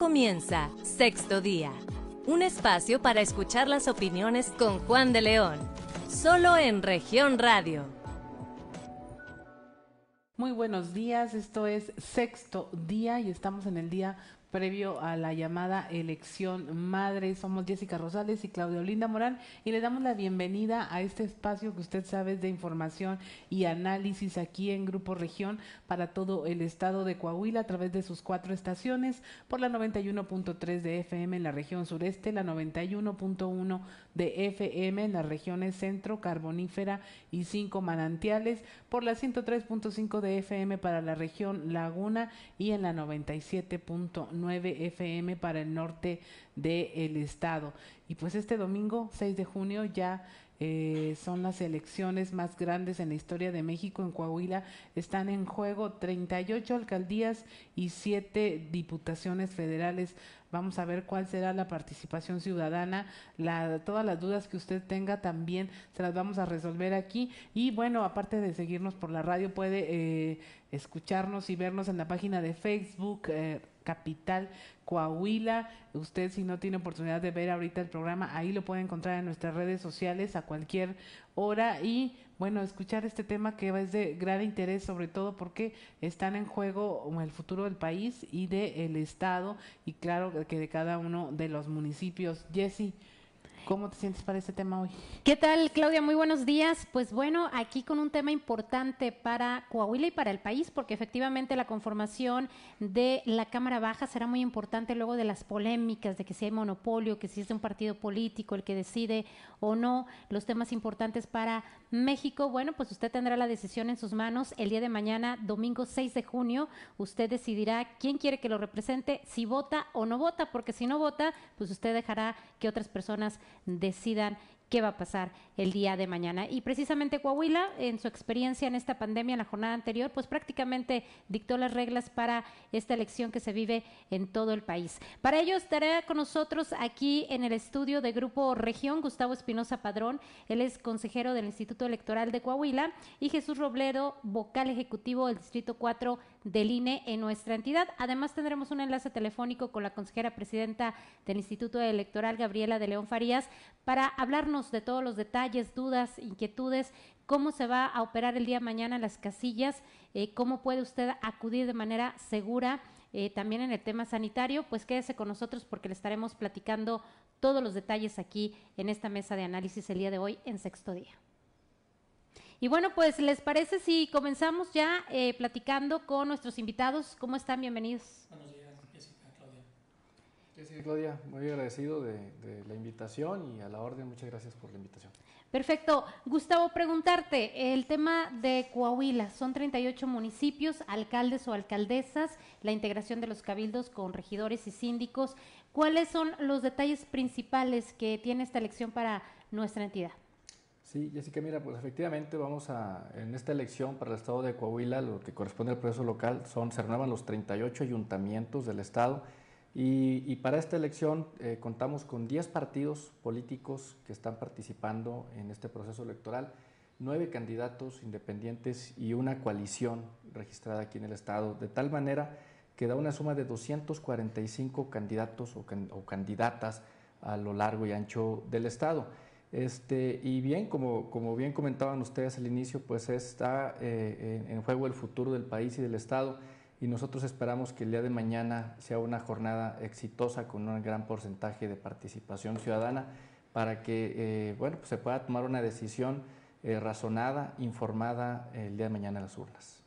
Comienza Sexto Día, un espacio para escuchar las opiniones con Juan de León, solo en región radio. Muy buenos días, esto es Sexto Día y estamos en el día previo a la llamada elección madre. Somos Jessica Rosales y Claudia Olinda Morán y le damos la bienvenida a este espacio que usted sabe es de información y análisis aquí en Grupo Región para todo el estado de Coahuila a través de sus cuatro estaciones por la 91.3 de FM en la región sureste, la 91.1 de FM en las regiones centro, carbonífera y cinco manantiales, por la 103.5 de FM para la región Laguna y en la 97.9 FM para el norte del estado. Y pues este domingo, 6 de junio, ya eh, son las elecciones más grandes en la historia de México. En Coahuila están en juego 38 alcaldías y 7 diputaciones federales. Vamos a ver cuál será la participación ciudadana. La, todas las dudas que usted tenga también se las vamos a resolver aquí. Y bueno, aparte de seguirnos por la radio, puede eh, escucharnos y vernos en la página de Facebook. Eh, Capital Coahuila. Usted si no tiene oportunidad de ver ahorita el programa, ahí lo puede encontrar en nuestras redes sociales a cualquier hora y bueno, escuchar este tema que es de gran interés, sobre todo porque están en juego el futuro del país y del Estado y claro que de cada uno de los municipios. Jesse, ¿Cómo te sientes para este tema hoy? ¿Qué tal, Claudia? Muy buenos días. Pues bueno, aquí con un tema importante para Coahuila y para el país, porque efectivamente la conformación de la Cámara Baja será muy importante luego de las polémicas de que si hay monopolio, que si es de un partido político el que decide o no los temas importantes para México. Bueno, pues usted tendrá la decisión en sus manos el día de mañana, domingo 6 de junio. Usted decidirá quién quiere que lo represente, si vota o no vota, porque si no vota, pues usted dejará que otras personas decidan qué va a pasar el día de mañana. Y precisamente Coahuila, en su experiencia en esta pandemia, en la jornada anterior, pues prácticamente dictó las reglas para esta elección que se vive en todo el país. Para ello estará con nosotros aquí en el estudio de Grupo Región Gustavo Espinosa Padrón, él es consejero del Instituto Electoral de Coahuila, y Jesús Robledo, vocal ejecutivo del Distrito 4 del INE en nuestra entidad. Además tendremos un enlace telefónico con la consejera presidenta del Instituto Electoral, Gabriela de León Farías, para hablarnos de todos los detalles, dudas, inquietudes, cómo se va a operar el día de mañana las casillas, eh, cómo puede usted acudir de manera segura. Eh, también en el tema sanitario, pues quédese con nosotros porque le estaremos platicando todos los detalles aquí en esta mesa de análisis el día de hoy en sexto día. Y bueno, pues les parece si comenzamos ya eh, platicando con nuestros invitados. ¿Cómo están? Bienvenidos. Buenos días, Jessica, Claudia. Jessica, Claudia, muy agradecido de, de la invitación y a la orden, muchas gracias por la invitación. Perfecto. Gustavo, preguntarte, el tema de Coahuila, son 38 municipios, alcaldes o alcaldesas, la integración de los cabildos con regidores y síndicos. ¿Cuáles son los detalles principales que tiene esta elección para nuestra entidad? Sí, Jessica, mira, pues efectivamente vamos a, en esta elección para el estado de Coahuila, lo que corresponde al proceso local, son, se renuevan los 38 ayuntamientos del estado y, para esta elección eh, contamos con 10 partidos políticos que están participando en este proceso electoral, nueve candidatos independientes y una coalición registrada aquí en el estado, de tal manera que da una suma de 245 candidatos o, can, o candidatas a lo largo y ancho del estado. Este, y bien, como, bien comentaban ustedes al inicio, pues está eh, en, en, juego el futuro del país y del Estado y nosotros esperamos que el día de mañana sea una jornada exitosa con un gran porcentaje de participación ciudadana para que eh, bueno, pues se pueda tomar una decisión eh, razonada, informada el día de mañana en las urnas.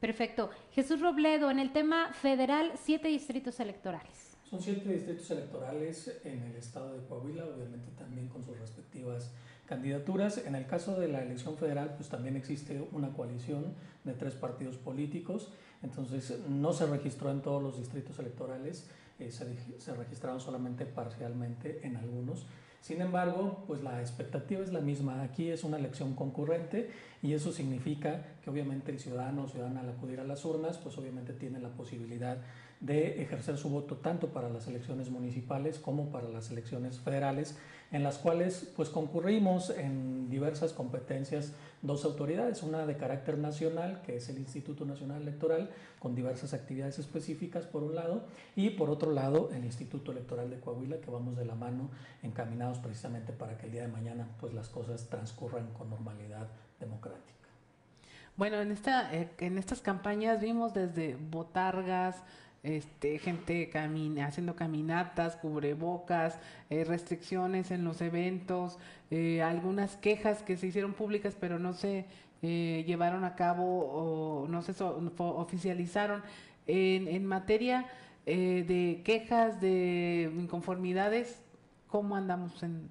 Perfecto. Jesús Robledo, en el tema federal, siete distritos electorales. Son siete distritos electorales en el estado de Coahuila, obviamente también con sus respectivas candidaturas. En el caso de la elección federal, pues también existe una coalición de tres partidos políticos, entonces no se registró en todos los distritos electorales, eh, se, se registraron solamente parcialmente en algunos. Sin embargo, pues la expectativa es la misma. Aquí es una elección concurrente y eso significa que obviamente el ciudadano o ciudadana al acudir a las urnas, pues obviamente tiene la posibilidad de ejercer su voto tanto para las elecciones municipales como para las elecciones federales, en las cuales pues concurrimos en diversas competencias dos autoridades, una de carácter nacional, que es el Instituto Nacional Electoral, con diversas actividades específicas por un lado, y por otro lado el Instituto Electoral de Coahuila, que vamos de la mano encaminados precisamente para que el día de mañana pues las cosas transcurran con normalidad democrática. Bueno, en esta eh, en estas campañas vimos desde botargas, este, gente haciendo caminatas, cubrebocas, eh, restricciones en los eventos, eh, algunas quejas que se hicieron públicas pero no se eh, llevaron a cabo o no se oficializaron. En, en materia de quejas, de inconformidades, ¿cómo andamos en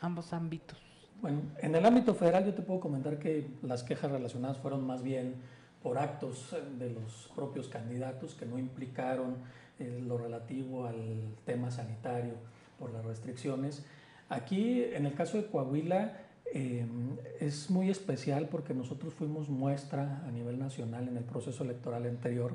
ambos ámbitos? Bueno, en el ámbito federal yo te puedo comentar que las quejas relacionadas fueron más bien por actos eh, de los propios candidatos que no implicaron eh, lo relativo al tema sanitario por las restricciones. Aquí, en el caso de Coahuila, eh, es muy especial porque nosotros fuimos muestra a nivel nacional en el proceso electoral anterior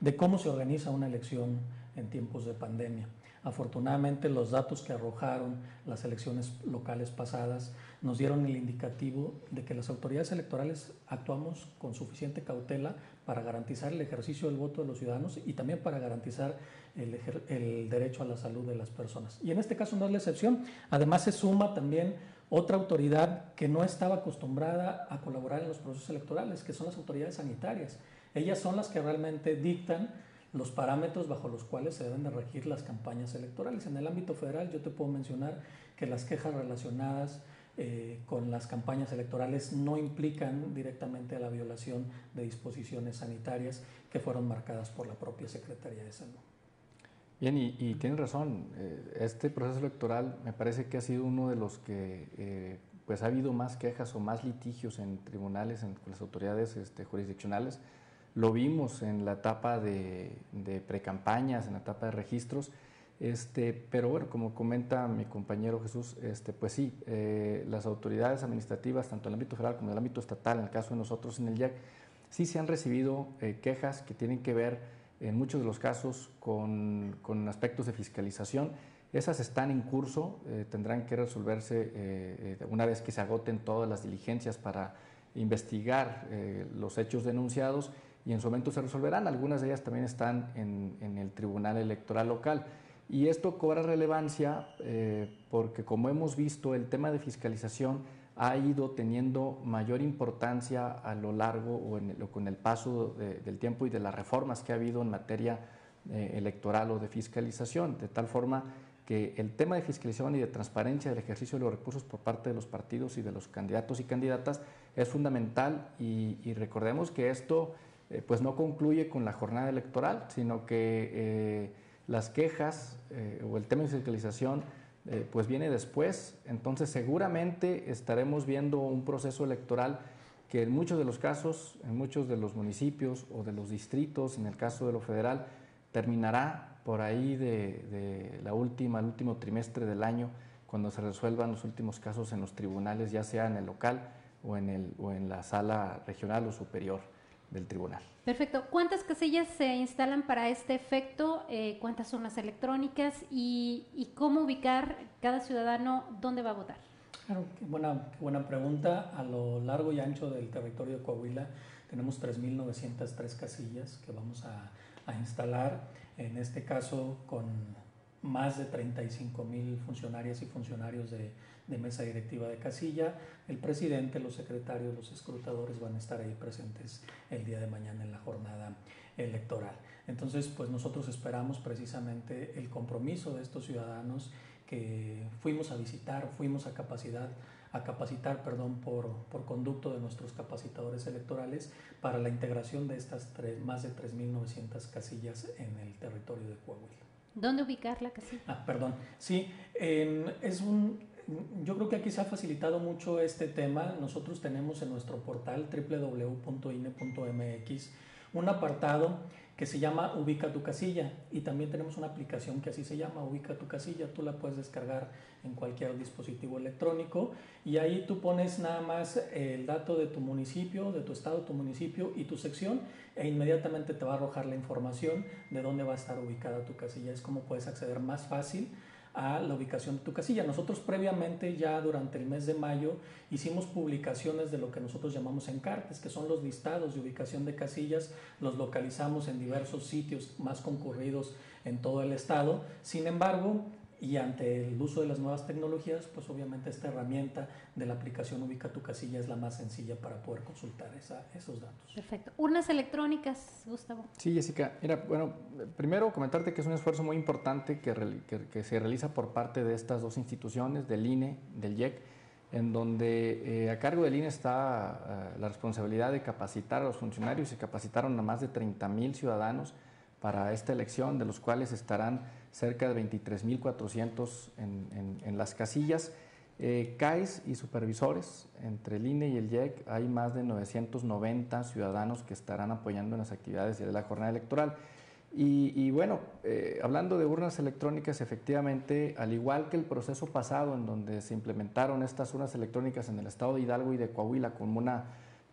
de cómo se organiza una elección en tiempos de pandemia. Afortunadamente los datos que arrojaron las elecciones locales pasadas nos dieron el indicativo de que las autoridades electorales actuamos con suficiente cautela para garantizar el ejercicio del voto de los ciudadanos y también para garantizar el, derecho a la salud de las personas. Y en este caso no es la excepción. Además se suma también otra autoridad que no estaba acostumbrada a colaborar en los procesos electorales, que son las autoridades sanitarias. Ellas son las que realmente dictan los parámetros bajo los cuales se deben de regir las campañas electorales. En el ámbito federal yo te puedo mencionar que las quejas relacionadas eh, con las campañas electorales no implican directamente a la violación de disposiciones sanitarias que fueron marcadas por la propia Secretaría de Salud. Bien, y, y tienes razón, eh, este proceso electoral me parece que ha sido uno de los que eh, pues ha habido más quejas o más litigios en tribunales, en las autoridades este, jurisdiccionales lo vimos en la etapa de, de precampañas, en la etapa de registros, este, pero bueno, como comenta mi compañero Jesús, este, pues sí, eh, las autoridades administrativas, tanto en el ámbito federal como en el ámbito estatal, en el caso de nosotros en el IAC, sí se han recibido eh, quejas que tienen que ver en muchos de los casos con, aspectos de fiscalización. Esas están en curso, eh, tendrán que resolverse una vez que se agoten todas las diligencias para investigar los hechos denunciados y en su momento se resolverán. Algunas de ellas también están en, el Tribunal Electoral Local. Y esto cobra relevancia eh, porque, como hemos visto, el tema de fiscalización ha ido teniendo mayor importancia a lo largo o, con el paso del tiempo y de las reformas que ha habido en materia eh, electoral o de fiscalización, de tal forma que el tema de fiscalización y de transparencia del ejercicio de los recursos por parte de los partidos y de los candidatos y candidatas es fundamental y recordemos que esto eh, pues no concluye con la jornada electoral, sino que eh, las quejas eh, o el tema de fiscalización pues viene después. Entonces seguramente estaremos viendo un proceso electoral que en muchos de los casos, en muchos de los municipios o de los distritos, en el caso de lo federal, terminará por ahí de, la última, el último trimestre del año, cuando se resuelvan los últimos casos en los tribunales, ya sea en el local o en, el, o en la sala regional o superior del tribunal. Perfecto. ¿Cuántas casillas se instalan para este efecto? Eh, ¿Cuántas son las electrónicas? Y, cómo ubicar cada ciudadano dónde va a votar? Claro, qué buena, buena pregunta. A lo largo y ancho del territorio de Coahuila tenemos 3.903 casillas que vamos a, a instalar. En este caso, con más de 35 mil funcionarias y funcionarios de, mesa directiva de casilla. El presidente, los secretarios, los escrutadores van a estar ahí presentes el día de mañana en la jornada electoral. Entonces, pues nosotros esperamos precisamente el compromiso de estos ciudadanos que fuimos a visitar, fuimos a capacidad a capacitar, perdón, por, por conducto de nuestros capacitadores electorales para la integración de estas tres, más de 3.900 casillas en el territorio de Coahuila. ¿Dónde ubicar la? Ah, perdón. Sí, es un, yo creo que aquí se ha facilitado mucho este tema. Nosotros tenemos en nuestro portal www.ine.mx un apartado que se llama Ubica tu casilla y también tenemos una aplicación que así se llama Ubica tu casilla. Tú la puedes descargar en cualquier dispositivo electrónico y ahí tú pones nada más el dato de tu municipio, de tu estado, tu municipio y tu sección e inmediatamente te va a arrojar la información de dónde va a estar ubicada tu casilla. Es como puedes acceder más fácil a la ubicación de tu casilla. Nosotros previamente, ya durante el mes de mayo, hicimos publicaciones de lo que nosotros llamamos encartes, que son los listados de ubicación de casillas, los localizamos en diversos sitios más concurridos en todo el estado. Sin embargo, y ante el uso de las nuevas tecnologías, pues obviamente esta herramienta de la aplicación Ubica tu casilla es la más sencilla para poder consultar esos datos. Perfecto. Urnas electrónicas, Gustavo. Sí, Jessica. Mira, bueno, primero comentarte que es un esfuerzo muy importante que, que, se realiza por parte de estas dos instituciones, del INE, del IEC, en donde eh, a cargo del INE está eh, la responsabilidad de capacitar a los funcionarios. Se capacitaron a más de 30 mil ciudadanos para esta elección, de los cuales estarán cerca de 23.400 en, en, las casillas. Eh, CAIS y supervisores, entre el INE y el IEC, hay más de 990 ciudadanos que estarán apoyando en las actividades de la jornada electoral. Y, bueno, eh, hablando de urnas electrónicas, efectivamente, al igual que el proceso pasado en donde se implementaron estas urnas electrónicas en el estado de Hidalgo y de Coahuila como una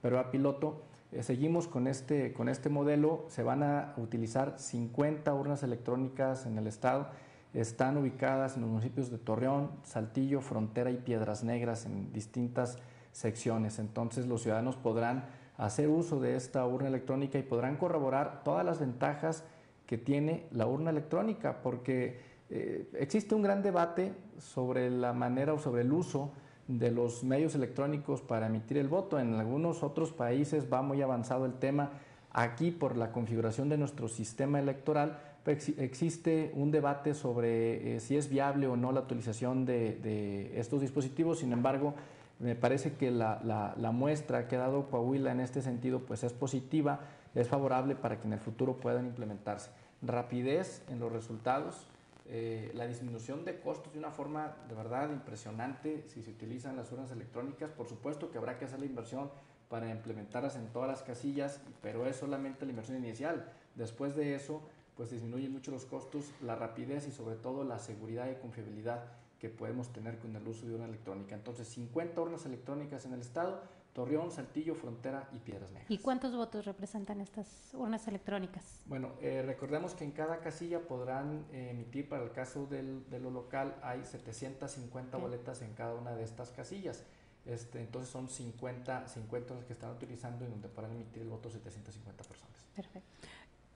prueba piloto, seguimos con este, con este modelo, se van a utilizar 50 urnas electrónicas en el estado, están ubicadas en los municipios de Torreón, Saltillo, Frontera y Piedras Negras en distintas secciones. Entonces los ciudadanos podrán hacer uso de esta urna electrónica y podrán corroborar todas las ventajas que tiene la urna electrónica, porque eh, existe un gran debate sobre la manera o sobre el uso de los medios electrónicos para emitir el voto. En algunos otros países va muy avanzado el tema. Aquí, por la configuración de nuestro sistema electoral, pues, existe un debate sobre eh, si es viable o no la utilización de, estos dispositivos. Sin embargo, me parece que la, la, muestra que ha dado Coahuila en este sentido pues es positiva, es favorable para que en el futuro puedan implementarse. Rapidez en los resultados, eh, la disminución de costos de una forma de verdad impresionante si se utilizan las urnas electrónicas. Por supuesto que habrá que hacer la inversión para implementarlas en todas las casillas, pero es solamente la inversión inicial. Después de eso, pues disminuyen mucho los costos, la rapidez y sobre todo la seguridad y confiabilidad que podemos tener con el uso de una electrónica. Entonces, 50 urnas electrónicas en el estado, Torreón, Saltillo, Frontera y Piedras Negras. ¿Y cuántos votos representan estas urnas electrónicas? Bueno, eh, recordemos que en cada casilla podrán eh, emitir, para el caso del, de lo local, hay 750 boletas en cada una de estas casillas. Este, entonces son 50, 50 las que están utilizando y donde podrán emitir el voto 750 personas. Perfecto.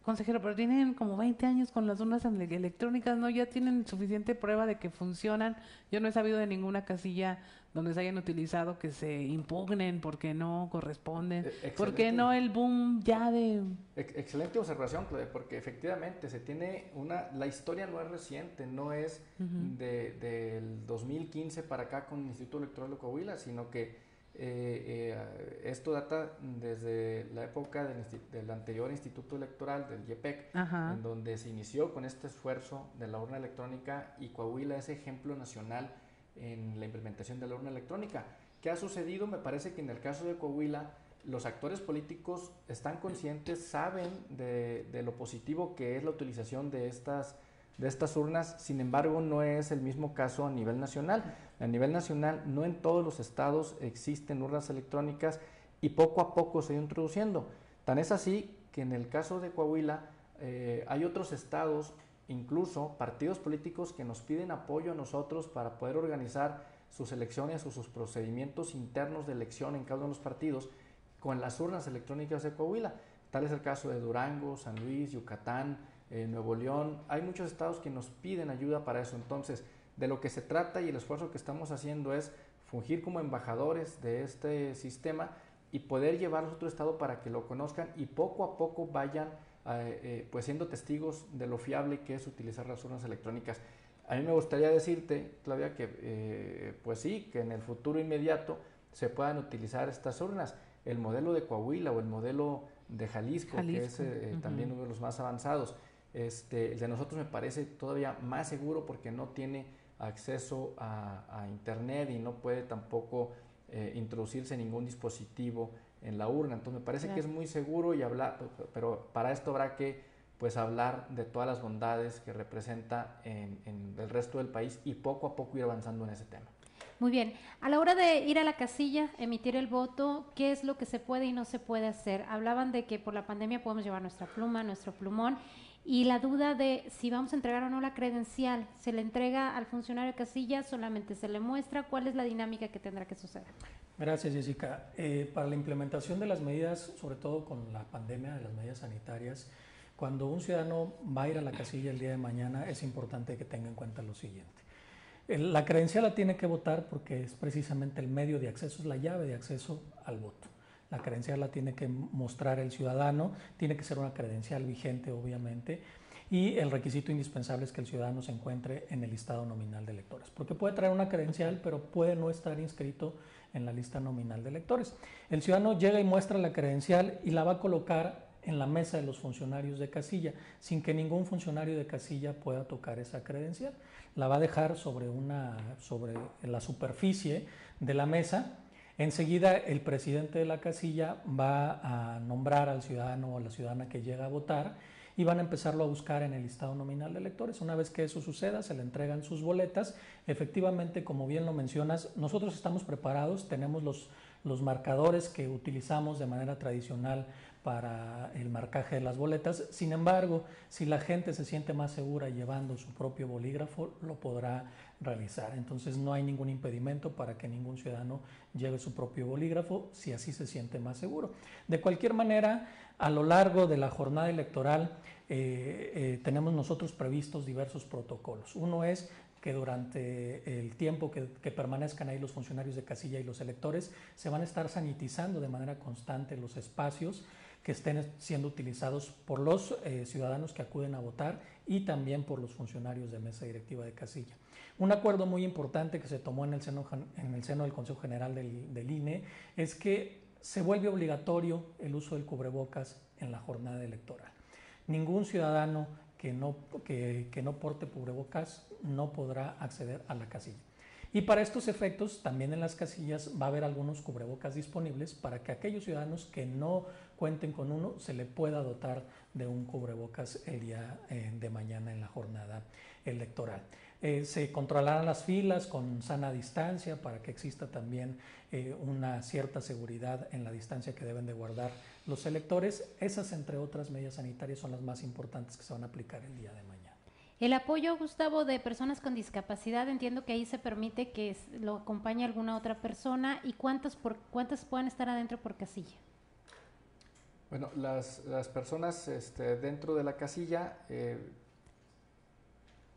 Consejero, pero tienen como 20 años con las urnas electrónicas, ¿no? Ya tienen suficiente prueba de que funcionan. Yo no he sabido de ninguna casilla donde se hayan utilizado que se impugnen porque no corresponden. E, ¿Por qué no el boom ya de...? Excelente observación, Claudia, porque efectivamente se tiene una... La historia no es reciente, no es de, del 2015 para acá con el Instituto Electoral de Coahuila, sino que eh, eh, esto data desde la época del, anterior Instituto Electoral, del IEPEC, en donde se inició con este esfuerzo de la urna electrónica y Coahuila es ejemplo nacional en la implementación de la urna electrónica. ¿Qué ha sucedido? Me parece que en el caso de Coahuila los actores políticos están conscientes, saben de, de lo positivo que es la utilización de estas de estas urnas, sin embargo, no es el mismo caso a nivel nacional. A nivel nacional, no en todos los estados existen urnas electrónicas y poco a poco se ha introduciendo. Tan es así que en el caso de Coahuila eh, hay otros estados, incluso partidos políticos que nos piden apoyo a nosotros para poder organizar sus elecciones o sus procedimientos internos de elección en cada uno de los partidos con las urnas electrónicas de Coahuila. Tal es el caso de Durango, San Luis, Yucatán, Nuevo León, hay muchos estados que nos piden ayuda para eso. Entonces, de lo que se trata y el esfuerzo que estamos haciendo es fungir como embajadores de este sistema y poder llevarlos a otro estado para que lo conozcan y poco a poco vayan eh, eh, pues siendo testigos de lo fiable que es utilizar las urnas electrónicas. A mí me gustaría decirte, Claudia, que eh, pues sí, que en el futuro inmediato se puedan utilizar estas urnas. El modelo de Coahuila o el modelo de Jalisco, que es también uno de los más avanzados. Este, el de nosotros me parece todavía más seguro porque no tiene acceso a, Internet y no puede tampoco eh, introducirse ningún dispositivo en la urna. Entonces me parece que es muy seguro y hablar, pero para esto habrá que pues hablar de todas las bondades que representa en, en el resto del país y poco a poco ir avanzando en ese tema. Muy bien. A la hora de ir a la casilla, emitir el voto, ¿qué es lo que se puede y no se puede hacer? Hablaban de que por la pandemia podemos llevar nuestra pluma, nuestro plumón, y la duda de si vamos a entregar o no la credencial. ¿Se le entrega al funcionario de casilla? ¿Solamente se le muestra? ¿Cuál es la dinámica que tendrá que suceder? Gracias, Jessica. Eh, para la implementación de las medidas, sobre todo con la pandemia, de las medidas sanitarias, cuando un ciudadano va a ir a la casilla el día de mañana, es importante que tenga en cuenta lo siguiente. La credencial la tiene que votar porque es precisamente el medio de acceso, es la llave de acceso al voto. La credencial la tiene que mostrar el ciudadano, tiene que ser una credencial vigente, obviamente, y el requisito indispensable es que el ciudadano se encuentre en el listado nominal de electores, porque puede traer una credencial, pero puede no estar inscrito en la lista nominal de electores. El ciudadano llega y muestra la credencial y la va a colocar en la mesa de los funcionarios de casilla, sin que ningún funcionario de casilla pueda tocar esa credencial la va a dejar sobre, una, sobre la superficie de la mesa. Enseguida el presidente de la casilla va a nombrar al ciudadano o la ciudadana que llega a votar y van a empezarlo a buscar en el listado nominal de electores. Una vez que eso suceda, se le entregan sus boletas. Efectivamente, como bien lo mencionas, nosotros estamos preparados, tenemos los, los marcadores que utilizamos de manera tradicional para el marcaje de las boletas. Sin embargo, si la gente se siente más segura llevando su propio bolígrafo, lo podrá realizar. Entonces no hay ningún impedimento para que ningún ciudadano lleve su propio bolígrafo si así se siente más seguro. De cualquier manera, a lo largo de la jornada electoral eh, eh, tenemos nosotros previstos diversos protocolos. Uno es que durante el tiempo que, permanezcan ahí los funcionarios de casilla y los electores se van a estar sanitizando de manera constante los espacios que estén siendo utilizados por los eh, ciudadanos que acuden a votar y también por los funcionarios de mesa directiva de casilla. Un acuerdo muy importante que se tomó en el seno, en el seno del Consejo General del, del INE es que se vuelve obligatorio el uso del cubrebocas en la jornada electoral. Ningún ciudadano que no, que no porte cubrebocas no podrá acceder a la casilla. Y para estos efectos, también en las casillas va a haber algunos cubrebocas disponibles para que aquellos ciudadanos que no cuenten con uno se le pueda dotar de un cubrebocas el día eh, de mañana en la jornada electoral. Eh, se controlarán las filas con sana distancia para que exista también eh, una cierta seguridad en la distancia que deben de guardar los electores. Esas, entre otras medidas sanitarias, son las más importantes que se van a aplicar el día de mañana. El apoyo, Gustavo, de personas con discapacidad, entiendo que ahí se permite que lo acompañe alguna otra persona y cuántas, por, cuántas puedan estar adentro por casilla. Bueno, las, las personas este, dentro de la casilla, eh,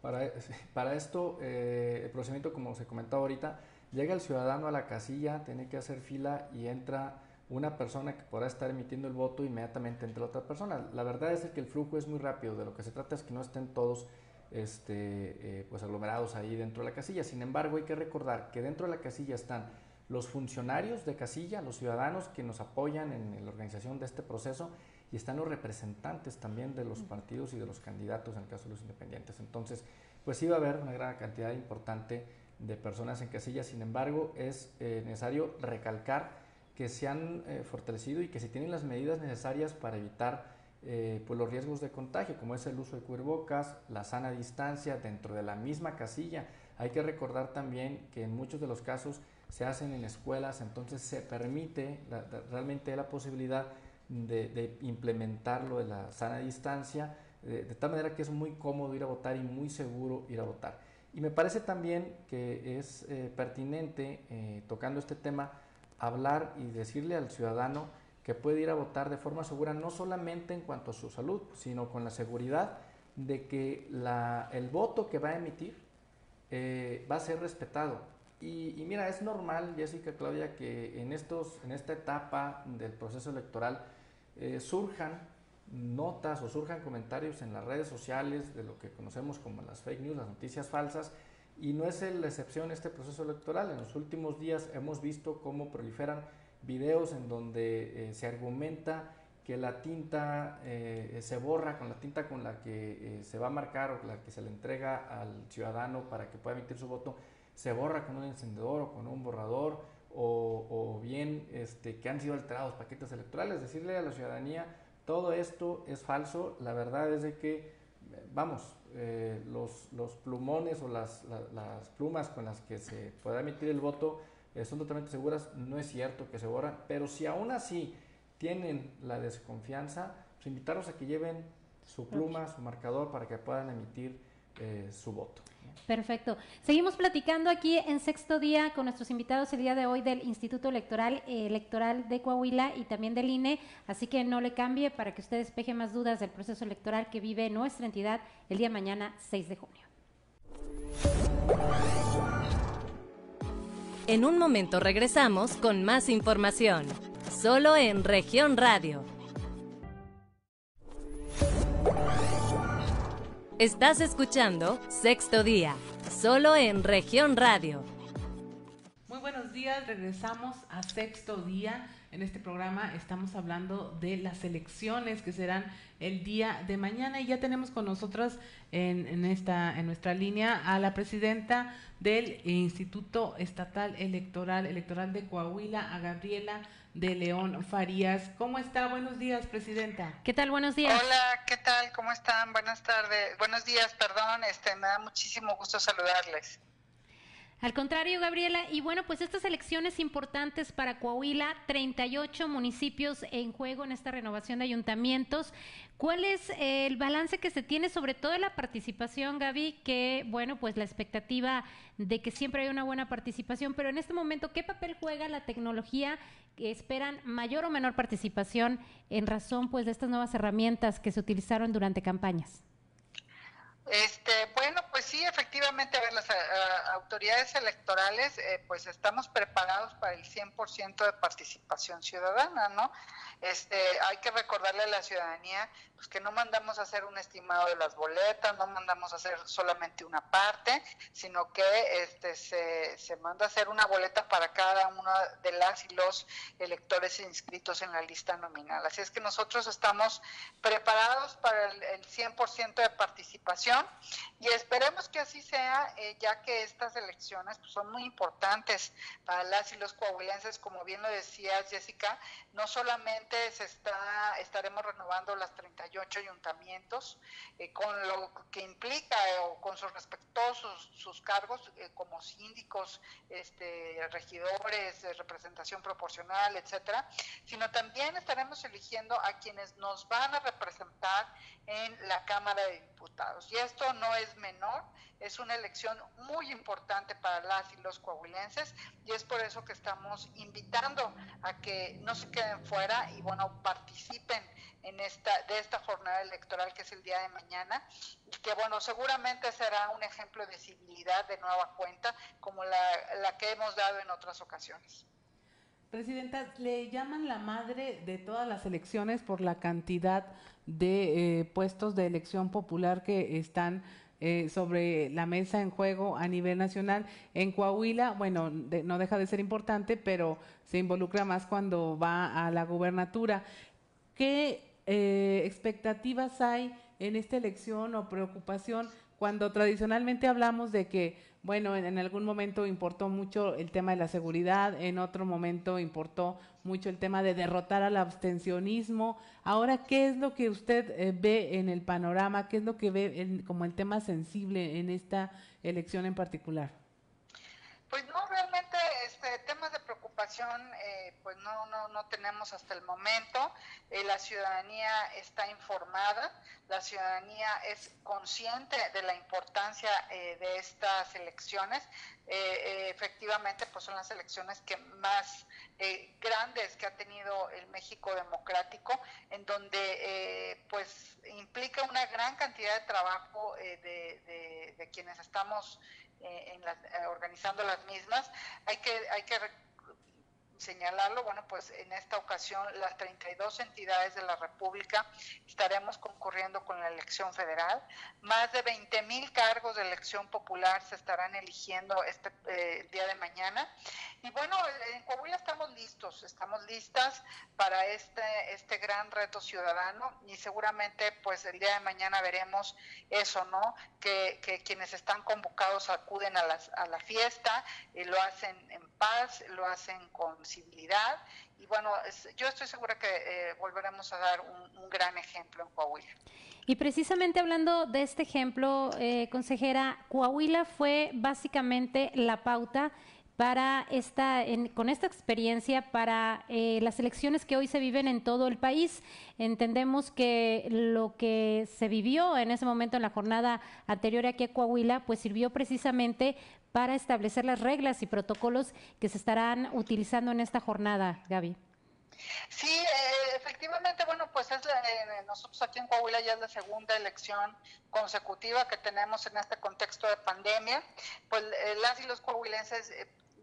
para, esto, eh, el procedimiento, como se comentaba ahorita, llega el ciudadano a la casilla, tiene que hacer fila y entra una persona que podrá estar emitiendo el voto inmediatamente entre la otra persona. La verdad es que el flujo es muy rápido, de lo que se trata es que no estén todos este, eh, pues aglomerados ahí dentro de la casilla. Sin embargo, hay que recordar que dentro de la casilla están los funcionarios de casilla, los ciudadanos que nos apoyan en, la organización de este proceso y están los representantes también de los partidos y de los candidatos en el caso de los independientes. Entonces, pues sí va a haber una gran cantidad importante de personas en casilla. Sin embargo, es eh, necesario recalcar que se han eh, fortalecido y que se tienen las medidas necesarias para evitar eh, pues los riesgos de contagio, como es el uso de cubrebocas, la sana distancia dentro de la misma casilla. Hay que recordar también que en muchos de los casos se hacen en escuelas, entonces se permite realmente la posibilidad de, implementarlo de la sana distancia, de, tal manera que es muy cómodo ir a votar y muy seguro ir a votar. Y me parece también que es eh, pertinente, eh, tocando este tema, hablar y decirle al ciudadano que puede ir a votar de forma segura, no solamente en cuanto a su salud, sino con la seguridad de que la, el voto que va a emitir eh, va a ser respetado. Y, mira, es normal, Jessica, Claudia, que en, estos, en esta etapa del proceso electoral eh, surjan notas o surjan comentarios en las redes sociales de lo que conocemos como las fake news, las noticias falsas, y no es la excepción este proceso electoral. En los últimos días hemos visto cómo proliferan videos en donde eh, se argumenta que la tinta eh, se borra con la tinta con la que eh, se va a marcar o la que se le entrega al ciudadano para que pueda emitir su voto, se borra con un encendedor o con un borrador o, bien este, que han sido alterados paquetes electorales, decirle a la ciudadanía, todo esto es falso, la verdad es de que, vamos, eh, los, los, plumones o las, las, plumas con las que se pueda emitir el voto eh, son totalmente seguras, no es cierto que se borran, pero si aún así tienen la desconfianza, pues invitarlos a que lleven su pluma, su marcador para que puedan emitir eh, su voto. Perfecto. Seguimos platicando aquí en sexto día con nuestros invitados el día de hoy del Instituto Electoral eh, Electoral de Coahuila y también del INE, así que no le cambie para que usted despeje más dudas del proceso electoral que vive nuestra entidad el día mañana 6 de junio. En un momento regresamos con más información, solo en región radio Estás escuchando Sexto Día, solo en región radio. Muy buenos días, regresamos a Sexto Día. En este programa estamos hablando de las elecciones que serán el día de mañana y ya tenemos con nosotras en, esta, en nuestra línea a la presidenta del Instituto Estatal Electoral, Electoral de Coahuila, a Gabriela de León Farías. ¿Cómo está? Buenos días, presidenta. ¿Qué tal? Buenos días. Hola, ¿qué tal? ¿Cómo están? Buenas tardes. Buenos días, perdón. Este, me da muchísimo gusto saludarles. Al contrario, Gabriela, y bueno, pues estas elecciones importantes para Coahuila, 38 municipios en juego en esta renovación de ayuntamientos. ¿Cuál es el balance que se tiene sobre todo la participación, Gaby? Que, bueno, pues la expectativa de que siempre hay una buena participación, pero en este momento, ¿qué papel juega la tecnología? ¿Esperan mayor o menor participación en razón pues de estas nuevas herramientas que se utilizaron durante campañas? Este, bueno, pues sí, efectivamente, a ver, las autoridades electorales, eh, pues estamos preparados para el 100% de participación ciudadana, ¿no? Este, hay que recordarle a la ciudadanía pues, que no mandamos a hacer un estimado de las boletas, no mandamos a hacer solamente una parte, sino que este, se, manda a hacer una boleta para cada una de las y los electores inscritos en la lista nominal. Así es que nosotros estamos preparados para el, el 100% de participación y esperemos que así sea, eh, ya que estas elecciones pues, son muy importantes para las y los coahuilenses, como bien lo decías, Jessica, no solamente se está, estaremos renovando las 38 ayuntamientos, eh, con lo que implica eh, o con sus respectos sus, cargos como síndicos, este, regidores, representación proporcional, etcétera, sino también estaremos eligiendo a quienes nos van a representar en la Cámara de Diputados. Y esto no es menor, es una elección muy importante para las y los coahuilenses y es por eso que estamos invitando a que no se queden fuera y bueno, participen en esta de esta jornada electoral que es el día de mañana y que bueno, seguramente será un ejemplo de civilidad de nueva cuenta como la, la que hemos dado en otras ocasiones. Presidenta, le llaman la madre de todas las elecciones por la cantidad de eh, puestos de elección popular que están eh, sobre la mesa en juego a nivel nacional. En Coahuila, bueno, no deja de ser importante, pero se involucra más cuando va a la gubernatura. ¿Qué eh, expectativas hay en esta elección o preocupación cuando tradicionalmente hablamos de que bueno, en, algún momento importó mucho el tema de la seguridad, en otro momento importó mucho el tema de derrotar al abstencionismo. Ahora, ¿qué es lo que usted eh, ve en el panorama? ¿Qué es lo que ve como el tema sensible en esta elección en particular? Pues no, realmente eh, pues no, no, no tenemos hasta el momento. Eh, la ciudadanía está informada, la ciudadanía es consciente de la importancia eh, de estas elecciones. efectivamente, pues son las elecciones que más grandes que ha tenido el México democrático, en donde pues implica una gran cantidad de trabajo de, de quienes estamos organizando las mismas. Hay que, hay que señalarlo, bueno, pues en esta ocasión las 32 entidades de la República estaremos concurriendo con la elección federal. Más de 20 mil cargos de elección popular se estarán eligiendo este eh, día de mañana. Y bueno, en Coahuila estamos listos, estamos listas para este, este gran reto ciudadano y seguramente pues el día de mañana veremos eso, ¿no? Que, quienes están convocados acuden a, las, a la fiesta y lo hacen en paz, lo hacen con civilidad y bueno, yo estoy segura que eh, volveremos a dar un, gran ejemplo en Coahuila. Y precisamente hablando de este ejemplo, eh, consejera, Coahuila fue básicamente la pauta para esta, con esta experiencia para eh, las elecciones que hoy se viven en todo el país. Entendemos que lo que se vivió en ese momento en la jornada anterior aquí a Coahuila, pues sirvió precisamente para establecer las reglas y protocolos que se estarán utilizando en esta jornada, Gaby. Sí, eh, efectivamente, bueno, pues es eh, nosotros aquí en Coahuila ya es la segunda elección consecutiva que tenemos en este contexto de pandemia. Pues las y los coahuilenses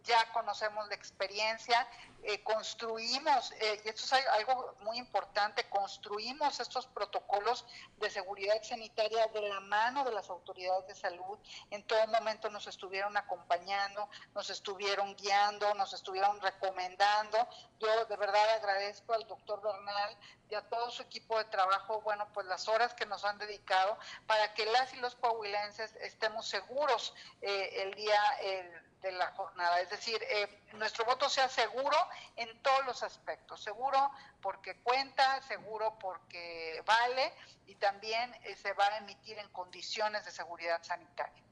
ya conocemos la experiencia, eh, construimos, eh, y esto es algo muy importante, construimos estos protocolos de seguridad sanitaria de la mano de las autoridades de salud. En todo momento nos estuvieron acompañando, nos estuvieron guiando, nos estuvieron recomendando. Yo de verdad agradezco al doctor Bernal y a todo su equipo de trabajo, bueno, pues las horas que nos han dedicado para que las y los coahuilenses estemos seguros eh, el día de la jornada. Es decir, eh, nuestro voto sea seguro en todos los aspectos. Seguro porque cuenta, seguro porque vale y también eh, se va a emitir en condiciones de seguridad sanitaria.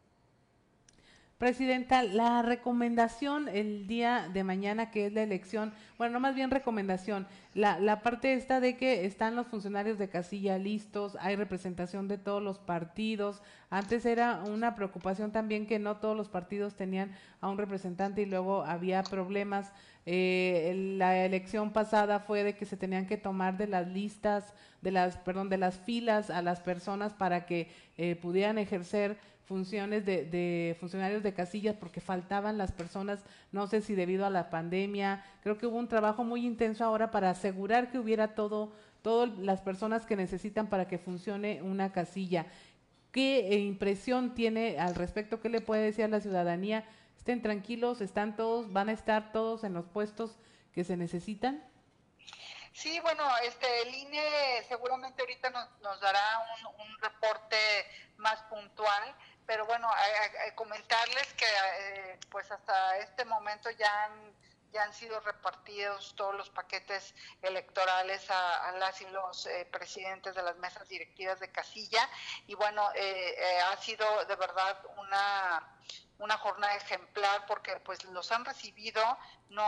Presidenta, la recomendación el día de mañana, que es la elección, bueno, no más bien recomendación, la, la parte esta de que están los funcionarios de casilla listos, hay representación de todos los partidos. Antes era una preocupación también que no todos los partidos tenían a un representante y luego había problemas. Eh, la elección pasada fue de que se tenían que tomar de las listas, de las, perdón, de las filas a las personas para que eh, pudieran ejercer funciones de, de, funcionarios de casillas porque faltaban las personas, no sé si debido a la pandemia, creo que hubo un trabajo muy intenso ahora para asegurar que hubiera todo, todas las personas que necesitan para que funcione una casilla. ¿Qué eh, impresión tiene al respecto? ¿Qué le puede decir a la ciudadanía? Estén tranquilos, están todos, van a estar todos en los puestos que se necesitan. Sí, bueno, este, el INE seguramente ahorita nos, nos dará un reporte más puntual pero bueno, comentarles que eh, pues hasta este momento ya han, ya han sido repartidos todos los paquetes electorales a, las y los eh, presidentes de las mesas directivas de casilla. Y bueno, eh, ha sido de verdad una una jornada ejemplar porque pues los han recibido, no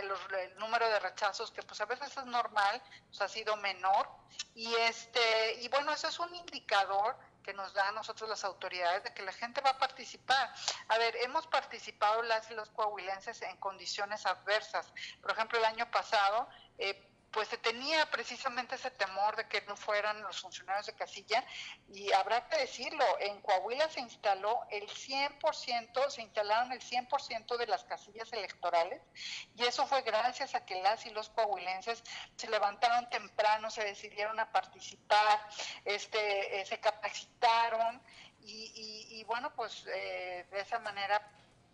el número de rechazos que pues a veces es normal, pues ha sido menor. Y este y bueno, eso es un indicador que nos da a nosotros las autoridades de que la gente va a participar. A ver, hemos participado las y los coahuilenses en condiciones adversas. Por ejemplo, el año pasado, eh, pues se tenía precisamente ese temor de que no fueran los funcionarios de casilla y habrá que decirlo, en Coahuila se instaló el 100%, se instalaron el 100% de las casillas electorales y eso fue gracias a que las y los coahuilenses se levantaron temprano, se decidieron a participar, este, eh, se capacitaron y, bueno, pues eh, de esa manera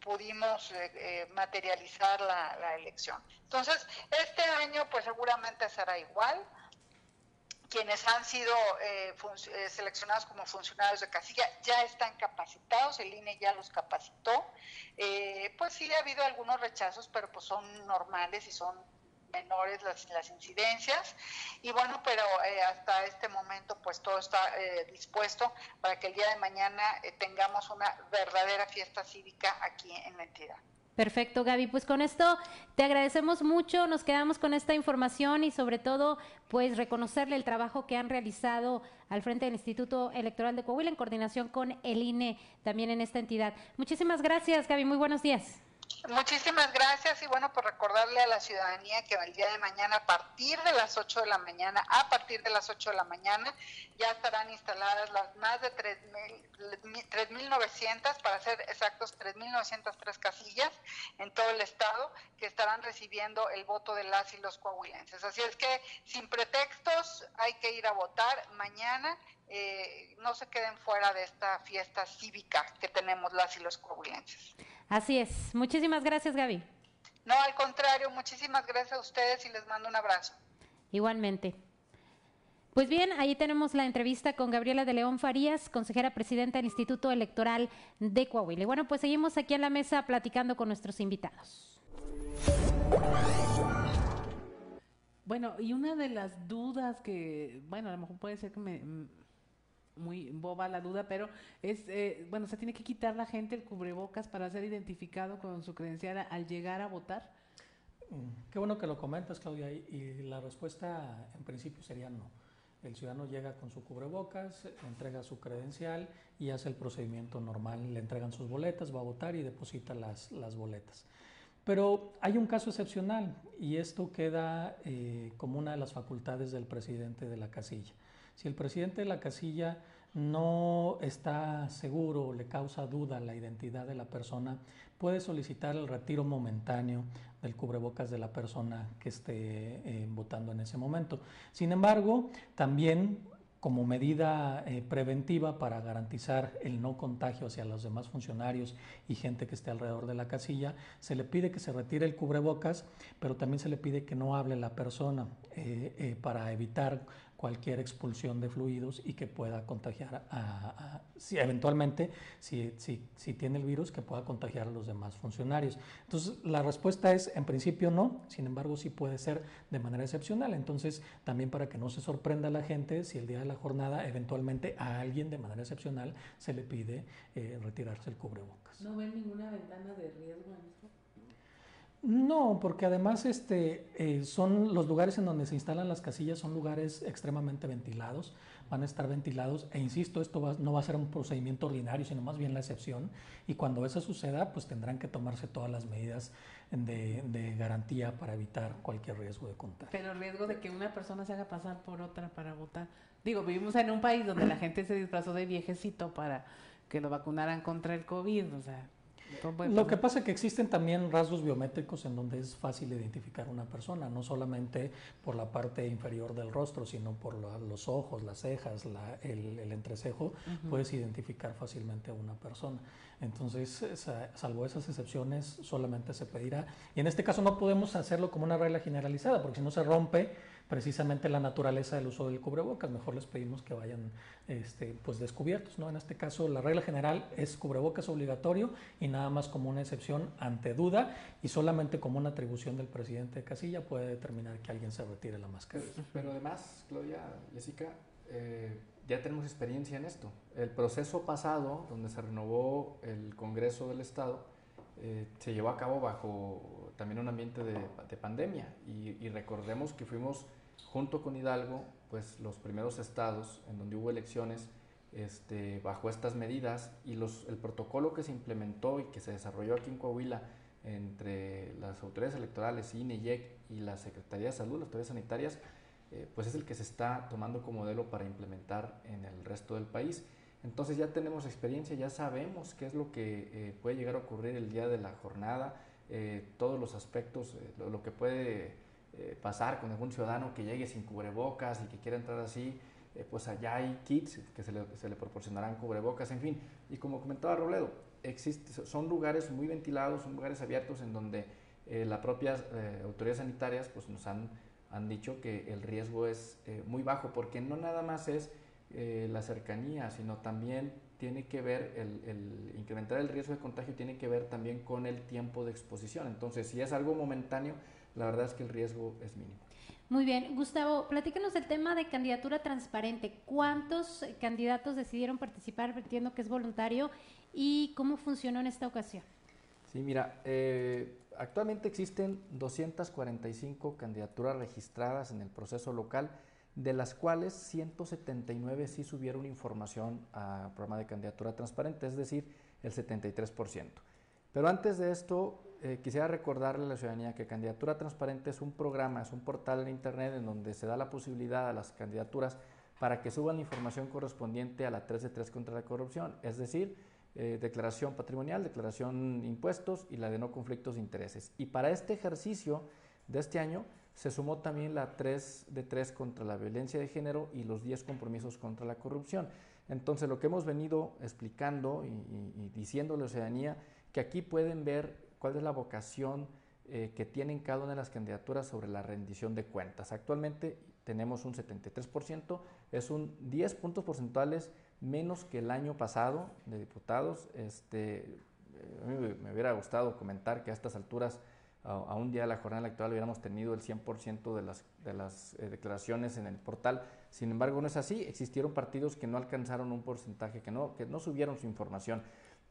pudimos eh, eh, materializar la, elección. Entonces, este año pues seguramente será igual. Quienes han sido eh, seleccionados como funcionarios de casilla ya están capacitados, el INE ya los capacitó. pues sí ha habido algunos rechazos, pero pues son normales y son menores las, las incidencias y bueno, pero eh, hasta este momento pues todo está eh, dispuesto para que el día de mañana eh, tengamos una verdadera fiesta cívica aquí en la entidad. Perfecto, Gaby. Pues con esto te agradecemos mucho, nos quedamos con esta información y sobre todo, pues reconocerle el trabajo que han realizado al frente del Instituto Electoral de Coahuila en coordinación con el INE también en esta entidad. Muchísimas gracias, Gaby. Muy buenos días. Muchísimas gracias y bueno, por recordarle a la ciudadanía que el día de mañana a partir de las 8 de la mañana, a partir de las 8 de la mañana, ya estarán instaladas las más de 3.900, para ser exactos, 3.903 casillas en todo el estado que estarán recibiendo el voto de las y los coahuilenses. Así es que sin pretextos hay que ir a votar mañana. Eh, no se queden fuera de esta fiesta cívica que tenemos las y los coahuilenses. Así es. Muchísimas gracias, Gaby. No, al contrario, muchísimas gracias a ustedes y les mando un abrazo. Igualmente. Pues bien, ahí tenemos la entrevista con Gabriela de León Farías, consejera presidenta del Instituto Electoral de Coahuila. bueno, pues seguimos aquí en la mesa platicando con nuestros invitados. Bueno, y una de las dudas que, bueno, a lo mejor puede ser que me muy boba la duda, pero es, eh, bueno, se tiene que quitar la gente el cubrebocas para ser identificado con su credencial al llegar a votar. Mm, qué bueno que lo comentas, Claudia, y, la respuesta en principio sería no. El ciudadano llega con su cubrebocas, entrega su credencial y hace el procedimiento normal. Le entregan sus boletas, va a votar y deposita las, las boletas. Pero hay un caso excepcional y esto queda eh, como una de las facultades del presidente de la casilla. Si el presidente de la casilla no está seguro o le causa duda la identidad de la persona, puede solicitar el retiro momentáneo del cubrebocas de la persona que esté eh, votando en ese momento. Sin embargo, también como medida eh, preventiva para garantizar el no contagio hacia los demás funcionarios y gente que esté alrededor de la casilla, se le pide que se retire el cubrebocas, pero también se le pide que no hable la persona eh, para evitar cualquier expulsión de fluidos y que pueda contagiar a, si eventualmente, si, si, si, tiene el virus, que pueda contagiar a los demás funcionarios. Entonces, la respuesta es, en principio no, sin embargo, sí puede ser de manera excepcional. Entonces, también para que no se sorprenda la gente, si el día de la jornada, eventualmente a alguien de manera excepcional se le pide eh, retirarse el cubrebocas. ¿No ven ninguna ventana de riesgo en esto? No, porque además este, eh, son los lugares en donde se instalan las casillas son lugares extremadamente ventilados, van a estar ventilados e insisto, esto no va a ser un procedimiento ordinario, sino más bien la excepción y cuando eso suceda, pues tendrán que tomarse todas las medidas de, de garantía para evitar cualquier riesgo de contagio. Pero el riesgo de que una persona se haga pasar por otra para votar. Digo, vivimos en un país donde la gente se disfrazó de viejecito para que lo vacunaran contra el COVID, o sea, lo que pasa es que existen también rasgos biométricos en donde es fácil identificar una persona, no solamente por la parte inferior del rostro, sino por los ojos, las cejas, el, entrecejo, puedes identificar fácilmente a una persona. Entonces, salvo esas excepciones, solamente se pedirá. Y en este caso no podemos hacerlo como una regla generalizada, porque si no se rompe precisamente la naturaleza del uso del cubrebocas. Mejor les pedimos que vayan este, pues descubiertos. ¿no? En este caso, la regla general es cubrebocas obligatorio y nada más como una excepción ante duda y solamente como una atribución del presidente de casilla puede determinar que alguien se retire la máscara. Pero además, Claudia, Jessica, eh, ya tenemos experiencia en esto. El proceso pasado, donde se renovó el Congreso del Estado, eh, se llevó a cabo bajo también un ambiente de, pandemia y, y, recordemos que fuimos junto con Hidalgo, pues los primeros estados en donde hubo elecciones este, bajo estas medidas y los, el protocolo que se implementó y que se desarrolló aquí en Coahuila entre las autoridades electorales, INE, IEC y la Secretaría de Salud, las autoridades sanitarias, eh, pues es el que se está tomando como modelo para implementar en el resto del país. Entonces ya tenemos experiencia, ya sabemos qué es lo que eh, puede llegar a ocurrir el día de la jornada, eh, todos los aspectos, lo, que puede pasar con algún ciudadano que llegue sin cubrebocas y que quiera entrar así, pues allá hay kits que se le, se le, proporcionarán cubrebocas, en fin. Y como comentaba Robledo, existe, son lugares muy ventilados, son lugares abiertos en donde las propias autoridades sanitarias pues, nos han han dicho que el riesgo es eh, muy bajo, porque no nada más es eh, la cercanía, sino también tiene que ver, el, incrementar el riesgo de contagio tiene que ver también con el tiempo de exposición. Entonces, si es algo momentáneo, la verdad es que el riesgo es mínimo. Muy bien, Gustavo, platícanos el tema de candidatura transparente. ¿Cuántos candidatos decidieron participar, entiendo que es voluntario, y cómo funcionó en esta ocasión? Sí, mira, eh, Actualmente existen 245 candidaturas registradas en el proceso local, de las cuales 179 sí subieron información al programa de candidatura transparente, es decir, el 73%. Pero antes de esto, eh, quisiera recordarle a la ciudadanía que Candidatura Transparente es un programa, es un portal en Internet en donde se da la posibilidad a las candidaturas para que suban la información correspondiente a la 3 de 3 contra la corrupción, es decir, eh, declaración patrimonial, declaración de impuestos y la de no conflictos de intereses. Y para este ejercicio de este año se sumó también la 3 de 3 contra la violencia de género y los 10 compromisos contra la corrupción. Entonces lo que hemos venido explicando y, diciendo a la ciudadanía, que aquí pueden ver cuál es la vocación eh, que tienen cada una de las candidaturas sobre la rendición de cuentas. Actualmente tenemos un 73%, es un 10 puntos porcentuales menos que el año pasado de diputados. Este, a mí me hubiera gustado comentar que a estas alturas a, un día de la jornada electoral hubiéramos tenido el 100% de las, de las eh, declaraciones en el portal. Sin embargo, no es así. Existieron partidos que no alcanzaron un porcentaje, que no, que no subieron su información.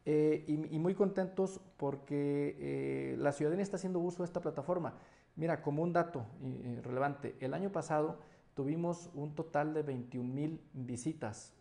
Eh, y, muy contentos porque eh, la ciudadanía está haciendo uso de esta plataforma. Mira, como un dato relevante, el año pasado tuvimos un total de 21 mil visitas,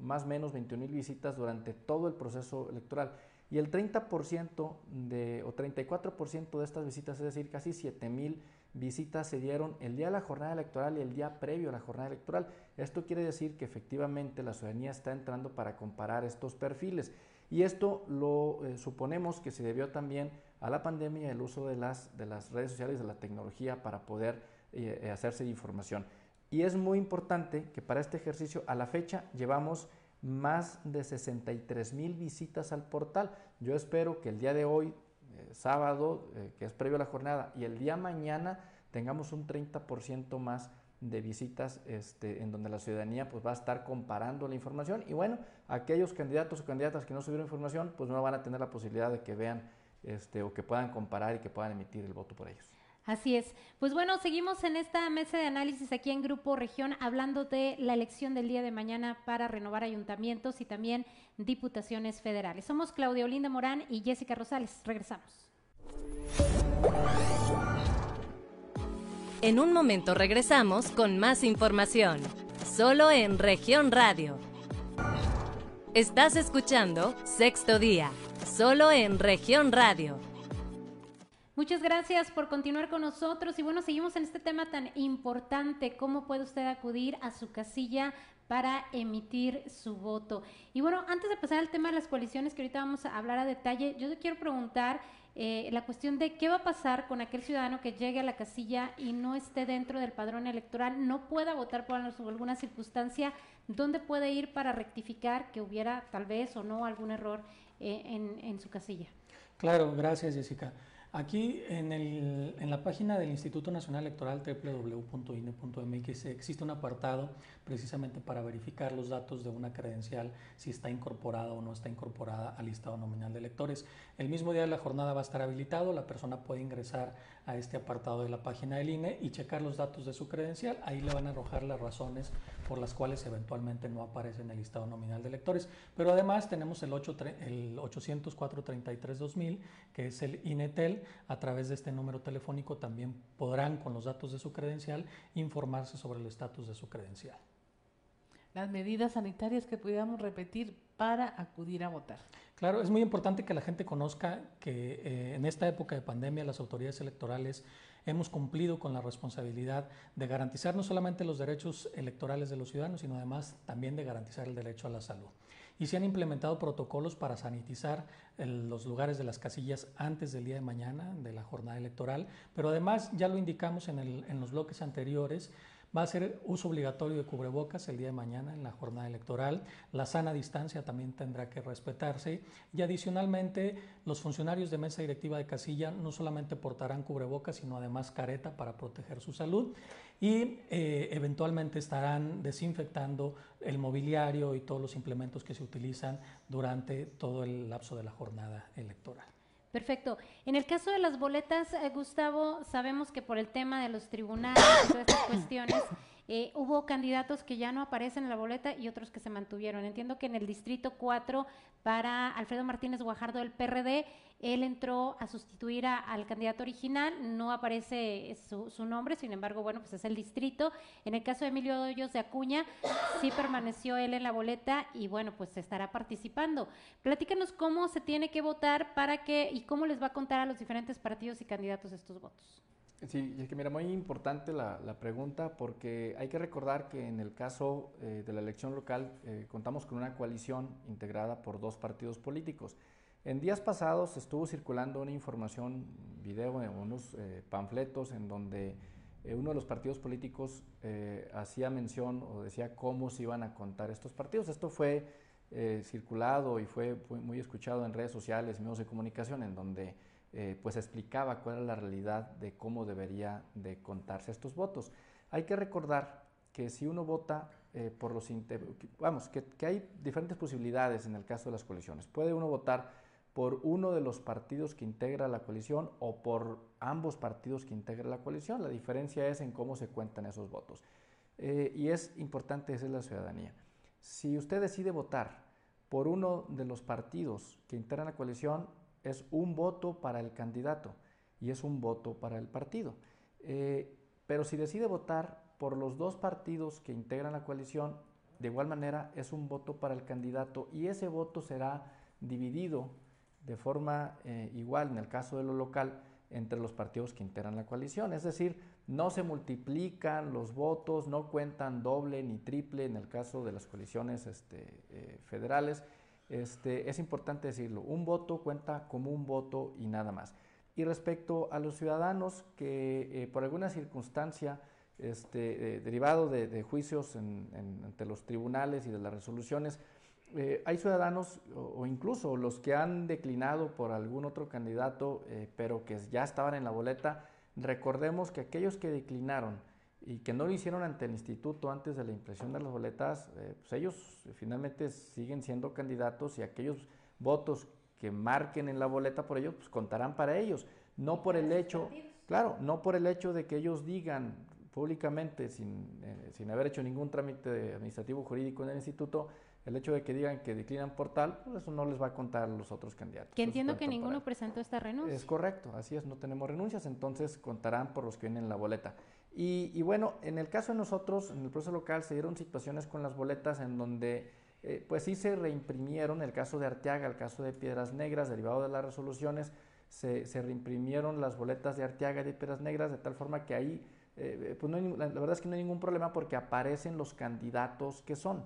más o menos 21 mil visitas durante todo el proceso electoral. Y el 30% de, o 34% de estas visitas, es decir, casi 7 mil visitas se dieron el día de la jornada electoral y el día previo a la jornada electoral. Esto quiere decir que efectivamente la ciudadanía está entrando para comparar estos perfiles. Y esto lo eh, suponemos que se debió también a la pandemia el uso de las, de las redes sociales, de la tecnología para poder eh, eh, hacerse información. Y es muy importante que para este ejercicio, a la fecha, llevamos más de 63 mil visitas al portal. Yo espero que el día de hoy, sábado, que es previo a la jornada, y el día mañana tengamos un 30% más de visitas este, en donde la ciudadanía pues, va a estar comparando la información y bueno, aquellos candidatos o candidatas que no subieron información pues no van a tener la posibilidad de que vean este, o que puedan comparar y que puedan emitir el voto por ellos. Así es. Pues bueno, seguimos en esta mesa de análisis aquí en Grupo Región hablando de la elección del día de mañana para renovar ayuntamientos y también diputaciones federales. Somos Claudia Olinda Morán y Jessica Rosales. Regresamos. En un momento regresamos con más información, solo en región radio. Estás escuchando Sexto Día, solo en región radio. Muchas gracias por continuar con nosotros y bueno, seguimos en este tema tan importante, cómo puede usted acudir a su casilla para emitir su voto. Y bueno, antes de pasar al tema de las coaliciones que ahorita vamos a hablar a detalle, yo te quiero preguntar eh, la cuestión de qué va a pasar con aquel ciudadano que llegue a la casilla y no esté dentro del padrón electoral, no pueda votar por alguna circunstancia, ¿dónde puede ir para rectificar que hubiera tal vez o no algún error eh, en, en su casilla? Claro, gracias Jessica. Aquí en, la página del Instituto Nacional Electoral www.ine.mx existe un apartado precisamente para verificar los datos de una credencial, si está incorporada o no está incorporada al listado nominal de electores. El mismo día de la jornada va a estar habilitado, la persona puede ingresar a este apartado de la página del INE y checar los datos de su credencial. Ahí le van a arrojar las razones por las cuales eventualmente no aparece en el listado nominal de electores. Pero además tenemos el, 8, el 804-33-2000, que es el INETEL. A través de este número telefónico también podrán, con los datos de su credencial, informarse sobre el estatus de su credencial las medidas sanitarias que pudiéramos repetir para acudir a votar. Claro, es muy importante que la gente conozca que eh, en esta época de pandemia las autoridades electorales hemos cumplido con la responsabilidad de garantizar no solamente los derechos electorales de los ciudadanos, sino además también de garantizar el derecho a la salud. Y se han implementado protocolos para sanitizar los lugares de las casillas antes del día de mañana de la jornada electoral, pero además ya lo indicamos en los bloques anteriores, Va a ser uso obligatorio de cubrebocas el día de mañana en la jornada electoral. La sana distancia también tendrá que respetarse. Y adicionalmente, los funcionarios de mesa directiva de casilla no solamente portarán cubrebocas, sino además careta para proteger su salud. Y eh, eventualmente estarán desinfectando el mobiliario y todos los implementos que se utilizan durante todo el lapso de la jornada electoral. Perfecto. En el caso de las boletas, eh, Gustavo, sabemos que por el tema de los tribunales y todas estas cuestiones, eh, hubo candidatos que ya no aparecen en la boleta y otros que se mantuvieron. Entiendo que en el distrito 4 para Alfredo Martínez Guajardo del PRD, él entró a sustituir al candidato original, no aparece su, nombre, sin embargo, bueno, pues es el distrito. En el caso de Emilio Doyos de Acuña, sí permaneció él en la boleta y bueno, pues estará participando. Platícanos cómo se tiene que votar para que y cómo les va a contar a los diferentes partidos y candidatos estos votos. Sí, es que mira, muy importante la, pregunta porque hay que recordar que en el caso eh, de la elección local eh, contamos con una coalición integrada por dos partidos políticos. En días pasados estuvo circulando una información, video, unos eh, panfletos en donde uno de los partidos políticos hacía mención o decía cómo se iban a contar estos partidos. Esto fue circulado y fue muy escuchado en redes sociales, medios de comunicación, en donde eh, pues explicaba cuál era la realidad de cómo debería de contarse estos votos. Hay que recordar que si uno vota eh, por los... Vamos, que, hay diferentes posibilidades en el caso de las coaliciones. Puede uno votar por uno de los partidos que integra la coalición o por ambos partidos que integra la coalición. La diferencia es en cómo se cuentan esos votos. Eh, y es importante decirle a la ciudadanía, si usted decide votar por uno de los partidos que integran la coalición, es un voto para el candidato y es un voto para el partido. Eh, pero si decide votar por los dos partidos que integran la coalición, de igual manera es un voto para el candidato y ese voto será dividido de forma eh, igual en el caso de lo local entre los partidos que integran la coalición. Es decir, no se multiplican los votos, no cuentan doble ni triple en el caso de las coaliciones este, eh, federales. Este, es importante decirlo, un voto cuenta como un voto y nada más. Y respecto a los ciudadanos que eh, por alguna circunstancia este, eh, derivado de, juicios ante los tribunales y de las resoluciones, eh, hay ciudadanos o, incluso los que han declinado por algún otro candidato, pero que ya estaban en la boleta, recordemos que aquellos que declinaron y que no lo hicieron ante el instituto antes de la impresión de las boletas, pues ellos finalmente siguen siendo candidatos y aquellos votos que marquen en la boleta por ellos, pues contarán para ellos. No por el hecho, claro, no por el hecho de que ellos digan públicamente, sin, eh, sin haber hecho ningún trámite administrativo jurídico en el instituto, el hecho de que digan que declinan por tal, pues eso no les va a contar a los otros candidatos. Que entiendo que ninguno presentó esta renuncia. Es correcto, así es, no tenemos renuncias, entonces contarán por los que vienen en la boleta. Y, y bueno, en el caso de nosotros, en el proceso local, se dieron situaciones con las boletas en donde eh, pues sí se reimprimieron, el caso de Arteaga, el caso de Piedras Negras, derivado de las resoluciones, se, reimprimieron las boletas de Arteaga y de Piedras Negras, de tal forma que ahí, eh, pues no la, verdad es que no hay ningún problema porque aparecen los candidatos que son.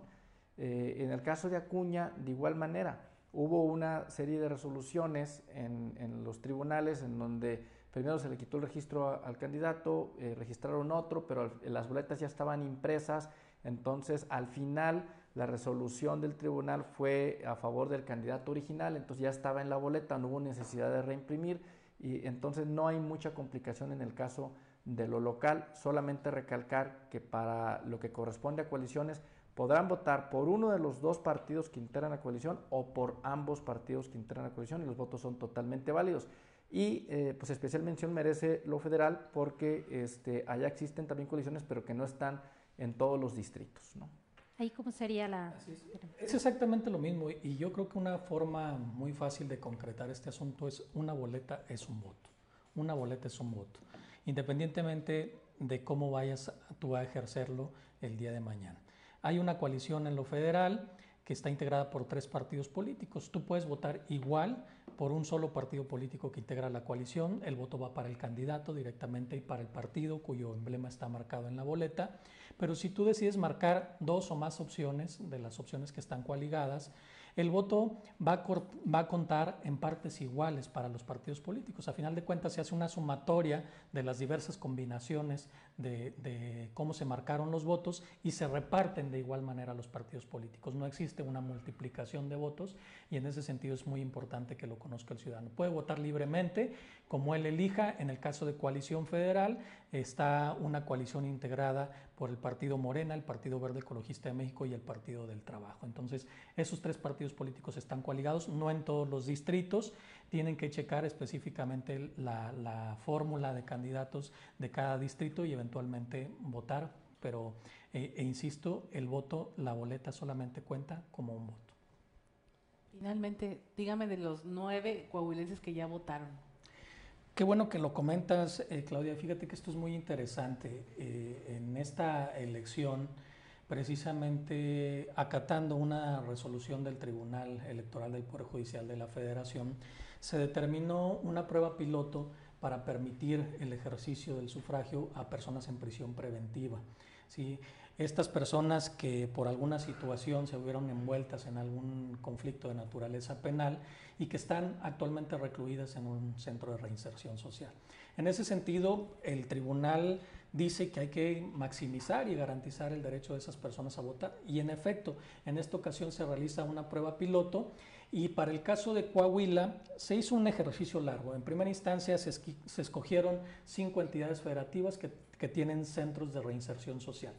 Eh, en el caso de Acuña, de igual manera, hubo una serie de resoluciones en, los tribunales en donde primero se le quitó el registro al candidato, registraron otro, pero las boletas ya estaban impresas, entonces al final la resolución del tribunal fue a favor del candidato original, entonces ya estaba en la boleta, no hubo necesidad de reimprimir y entonces no hay mucha complicación en el caso de lo local, solamente recalcar que para lo que corresponde a coaliciones podrán votar por uno de los dos partidos que integran la coalición o por ambos partidos que integran la coalición y los votos son totalmente válidos. Y eh, pues especial mención merece lo federal porque este, allá existen también coaliciones pero que no están en todos los distritos. ¿no? Ahí cómo sería la... Es. exactamente lo mismo y yo creo que una forma muy fácil de concretar este asunto es una boleta es un voto. Una boleta es un voto, independientemente de cómo vayas tú a ejercerlo el día de mañana. Hay una coalición en lo federal que está integrada por tres partidos políticos. Tú puedes votar igual por un solo partido político que integra la coalición. El voto va para el candidato directamente y para el partido cuyo emblema está marcado en la boleta. Pero si tú decides marcar dos o más opciones de las opciones que están coaligadas, el voto va a, contar en partes iguales para los partidos políticos. A final de cuentas se hace una sumatoria de las diversas combinaciones de, cómo se marcaron los votos y se reparten de igual manera los partidos políticos. No existe una multiplicación de votos y en ese sentido es muy importante que lo conozca el ciudadano. Puede votar libremente como él elija. En el caso de coalición federal está una coalición integrada por el Partido Morena, el Partido Verde Ecologista de México y el Partido del Trabajo. Entonces, esos tres partidos políticos están coaligados, no en todos los distritos, tienen que checar específicamente la, fórmula de candidatos de cada distrito y eventualmente votar, pero, eh, e insisto, el voto, la boleta solamente cuenta como un voto. Finalmente, dígame de los nueve coahuilenses que ya votaron. Qué bueno que lo comentas, eh, Claudia. Fíjate que esto es muy interesante. Eh, en esta elección, precisamente acatando una resolución del Tribunal Electoral del Poder Judicial de la Federación, se determinó una prueba piloto para permitir el ejercicio del sufragio a personas en prisión preventiva. ¿sí? Estas personas que por alguna situación se vieron envueltas en algún conflicto de naturaleza penal y que están actualmente recluidas en un centro de reinserción social. En ese sentido, el tribunal dice que hay que maximizar y garantizar el derecho de esas personas a votar y en efecto, en esta ocasión se realiza una prueba piloto y para el caso de Coahuila se hizo un ejercicio largo. En primera instancia se, escogieron cinco entidades federativas que, que tienen centros de reinserción social.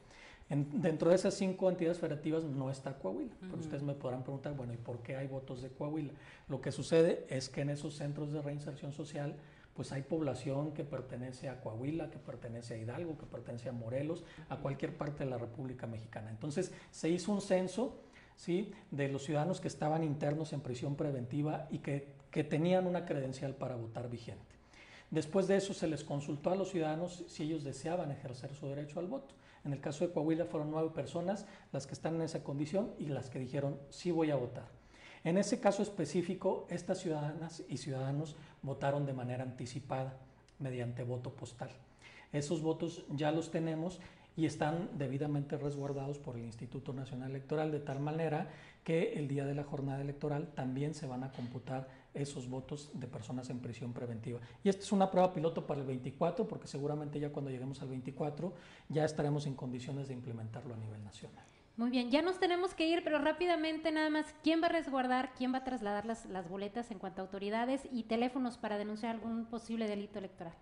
dentro de esas cinco entidades federativas no está Coahuila. Pero ustedes me podrán preguntar, bueno, ¿y por qué hay votos de Coahuila? Lo que sucede es que en esos centros de reinserción social, pues hay población que pertenece a Coahuila, que pertenece a Hidalgo, que pertenece a Morelos, a cualquier parte de la República Mexicana. Entonces se hizo un censo ¿sí? de los ciudadanos que estaban internos en prisión preventiva y que, que tenían una credencial para votar vigente. Después de eso se les consultó a los ciudadanos si ellos deseaban ejercer su derecho al voto. En el caso de Coahuila fueron nueve personas las que están en esa condición y las que dijeron sí voy a votar. En ese caso específico, estas ciudadanas y ciudadanos votaron de manera anticipada mediante voto postal. Esos votos ya los tenemos y están debidamente resguardados por el Instituto Nacional Electoral de tal manera que el día de la jornada electoral también se van a computar esos votos de personas en prisión preventiva. Y esta es una prueba piloto para el 24, porque seguramente ya cuando lleguemos al 24 ya estaremos en condiciones de implementarlo a nivel nacional. Muy bien, ya nos tenemos que ir, pero rápidamente nada más, ¿quién va a resguardar, quién va a trasladar las, las boletas en cuanto a autoridades y teléfonos para denunciar algún posible delito electoral?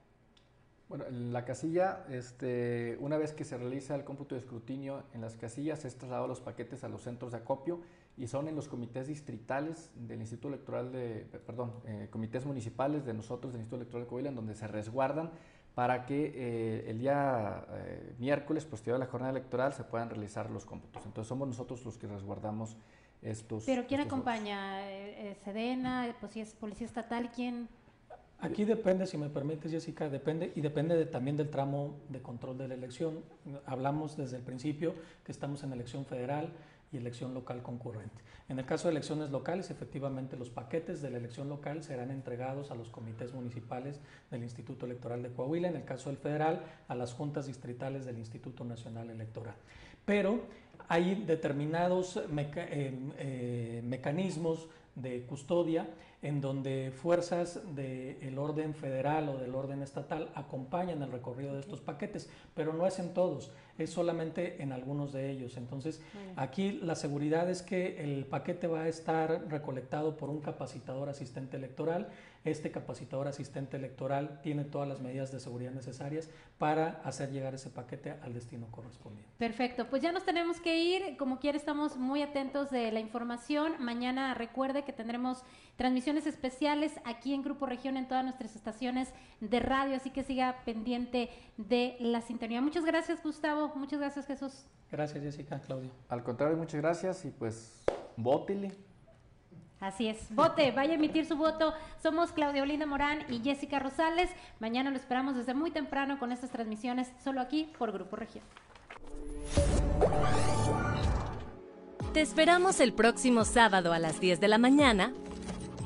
Bueno, en la casilla, este, una vez que se realiza el cómputo de escrutinio en las casillas, es trasladado los paquetes a los centros de acopio y son en los comités distritales del Instituto Electoral de, perdón, eh, comités municipales de nosotros del Instituto Electoral de Coahuila, en donde se resguardan para que eh, el día eh, miércoles, posterior a la jornada electoral, se puedan realizar los cómputos. Entonces somos nosotros los que resguardamos estos. Pero ¿quién acompaña? ¿Sedena? Pues si es policía estatal, ¿quién? Aquí depende, si me permites, Jessica, depende y depende también del tramo de control de la elección. Hablamos desde el principio que estamos en elección federal y elección local concurrente. En el caso de elecciones locales, efectivamente los paquetes de la elección local serán entregados a los comités municipales del Instituto Electoral de Coahuila, en el caso del federal, a las juntas distritales del Instituto Nacional Electoral. Pero hay determinados eh, eh, mecanismos de custodia en donde fuerzas del orden federal o del orden estatal acompañan el recorrido de estos paquetes, pero no es en todos, es solamente en algunos de ellos. Entonces, aquí la seguridad es que el paquete va a estar recolectado por un capacitador asistente electoral este capacitador asistente electoral tiene todas las medidas de seguridad necesarias para hacer llegar ese paquete al destino correspondiente. Perfecto, pues ya nos tenemos que ir. Como quiera, estamos muy atentos de la información. Mañana recuerde que tendremos transmisiones especiales aquí en Grupo Región en todas nuestras estaciones de radio, así que siga pendiente de la sintonía. Muchas gracias, Gustavo. Muchas gracias, Jesús. Gracias, Jessica, Claudio. Al contrario, muchas gracias y pues, bótile. Así es. Vote, vaya a emitir su voto. Somos Claudia Olinda Morán y Jessica Rosales. Mañana lo esperamos desde muy temprano con estas transmisiones, solo aquí por Grupo Región. Te esperamos el próximo sábado a las 10 de la mañana.